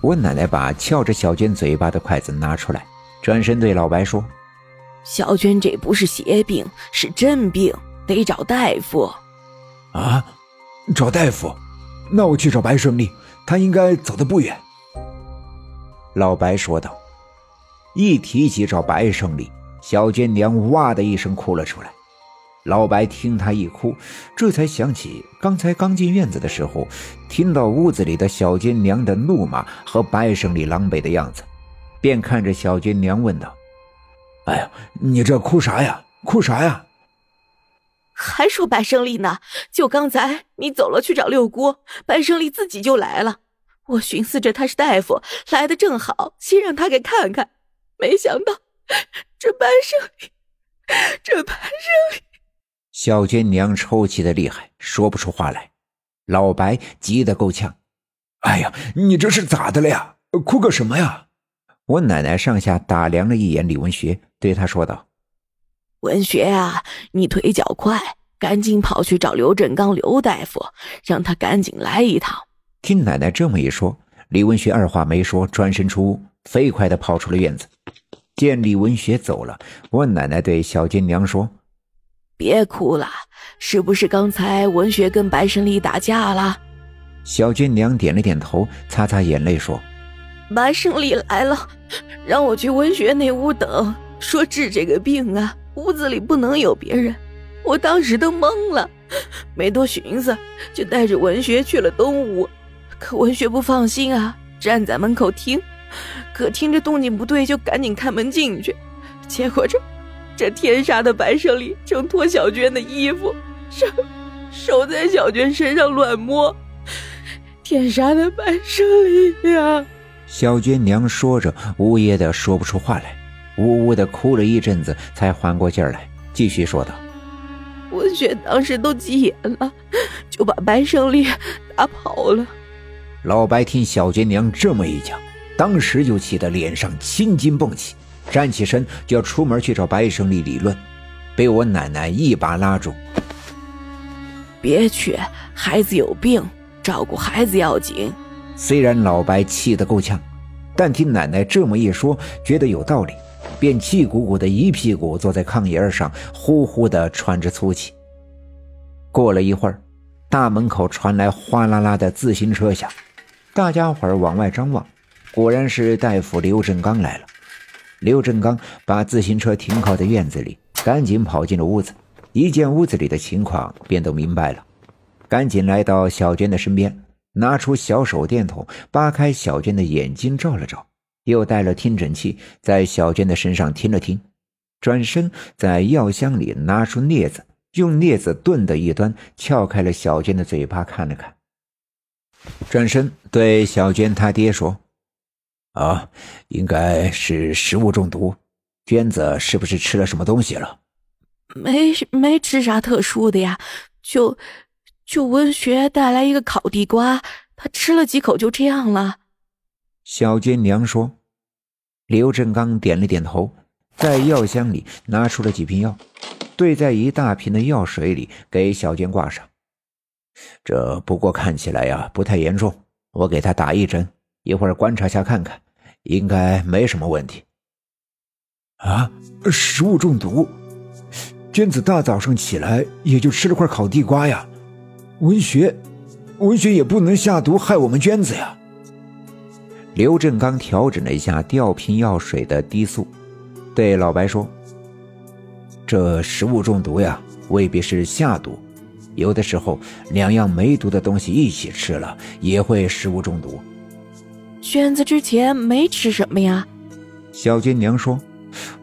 我奶奶把翘着小娟嘴巴的筷子拿出来，转身对老白说：“小娟这不是邪病，是真病，得找大夫。”啊，找大夫？那我去找白胜利，他应该走的不远。老白说道。一提起找白胜利，小娟娘哇的一声哭了出来。老白听他一哭，这才想起刚才刚进院子的时候，听到屋子里的小娟娘的怒骂和白胜利狼狈的样子，便看着小娟娘问道：“哎呀，你这哭啥呀？哭啥呀？”还说白胜利呢？就刚才你走了去找六姑，白胜利自己就来了。我寻思着他是大夫，来的正好，先让他给看看。没想到这白胜利，这白胜利。小娟娘抽泣的厉害，说不出话来。老白急得够呛：“哎呀，你这是咋的了呀？哭个什么呀？”我奶奶上下打量了一眼李文学，对他说道：“文学啊，你腿脚快，赶紧跑去找刘振刚刘大夫，让他赶紧来一趟。”听奶奶这么一说，李文学二话没说，转身出屋，飞快的跑出了院子。见李文学走了，我奶奶对小娟娘说。别哭了，是不是刚才文学跟白胜利打架了？小娟娘点了点头，擦擦眼泪说：“白胜利来了，让我去文学那屋等，说治这个病啊，屋子里不能有别人。我当时都懵了，没多寻思，就带着文学去了东屋。可文学不放心啊，站在门口听，可听着动静不对，就赶紧开门进去，结果这……”这天杀的白胜利正脱小娟的衣服，手手在小娟身上乱摸。天杀的白胜利呀！小娟娘说着，呜咽的说不出话来，呜呜的哭了一阵子，才缓过劲儿来，继续说道：“文雪当时都急眼了，就把白胜利打跑了。”老白听小娟娘这么一讲，当时就气得脸上青筋蹦起。站起身就要出门去找白胜利理论，被我奶奶一把拉住。别去，孩子有病，照顾孩子要紧。虽然老白气得够呛，但听奶奶这么一说，觉得有道理，便气鼓鼓的一屁股坐在炕沿上，呼呼的喘着粗气。过了一会儿，大门口传来哗啦啦的自行车响，大家伙往外张望，果然是大夫刘振刚来了。刘振刚把自行车停靠在院子里，赶紧跑进了屋子。一见屋子里的情况，便都明白了，赶紧来到小娟的身边，拿出小手电筒，扒开小娟的眼睛照了照，又带了听诊器在小娟的身上听了听，转身在药箱里拿出镊子，用镊子钝的一端撬开了小娟的嘴巴，看了看，转身对小娟他爹说。啊，应该是食物中毒。娟子是不是吃了什么东西了？没没吃啥特殊的呀，就就文学带来一个烤地瓜，他吃了几口就这样了。小娟娘说。刘振刚点了点头，在药箱里拿出了几瓶药，兑在一大瓶的药水里，给小娟挂上。这不过看起来呀不太严重，我给他打一针。一会儿观察下看看，应该没什么问题。啊，食物中毒！娟子大早上起来也就吃了块烤地瓜呀。文学，文学也不能下毒害我们娟子呀。刘振刚调整了一下吊瓶药水的滴速，对老白说：“这食物中毒呀，未必是下毒，有的时候两样没毒的东西一起吃了，也会食物中毒。”娟子之前没吃什么呀？小娟娘说：“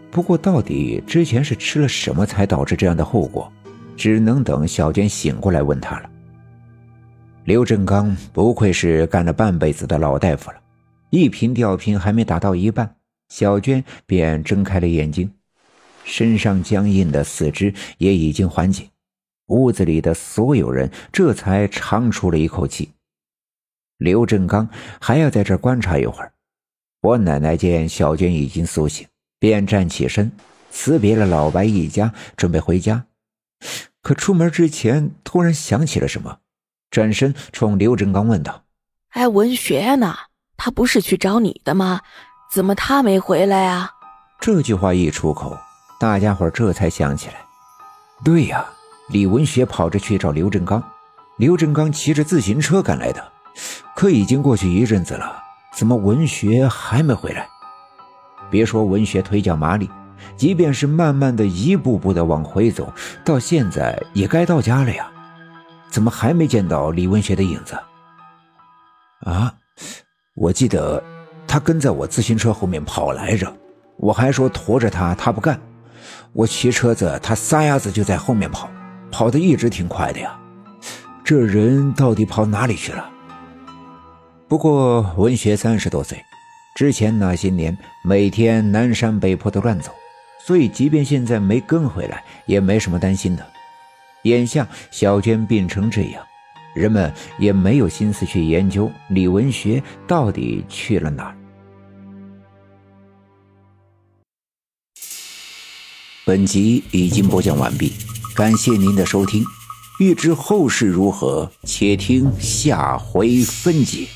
不过到底之前是吃了什么才导致这样的后果，只能等小娟醒过来问他了。”刘振刚不愧是干了半辈子的老大夫了，一瓶吊瓶还没打到一半，小娟便睁开了眼睛，身上僵硬的四肢也已经缓解，屋子里的所有人这才长出了一口气。刘振刚还要在这观察一会儿。我奶奶见小娟已经苏醒，便站起身，辞别了老白一家，准备回家。可出门之前，突然想起了什么，转身冲刘振刚问道：“哎，文学呢？他不是去找你的吗？怎么他没回来啊？这句话一出口，大家伙这才想起来，对呀，李文学跑着去找刘振刚，刘振刚骑着自行车赶来的，可已经过去一阵子了，怎么文学还没回来？别说文学腿脚麻利，即便是慢慢的一步步的往回走，到现在也该到家了呀，怎么还没见到李文学的影子？啊，我记得他跟在我自行车后面跑来着。我还说驮着他，他不干。我骑车子，他撒丫子就在后面跑，跑的一直挺快的呀。这人到底跑哪里去了？不过文学三十多岁，之前那些年每天南山北坡的乱走，所以即便现在没跟回来，也没什么担心的。眼下小娟病成这样，人们也没有心思去研究李文学到底去了哪儿。本集已经播讲完毕，感谢您的收听。欲知后事如何，且听下回分解。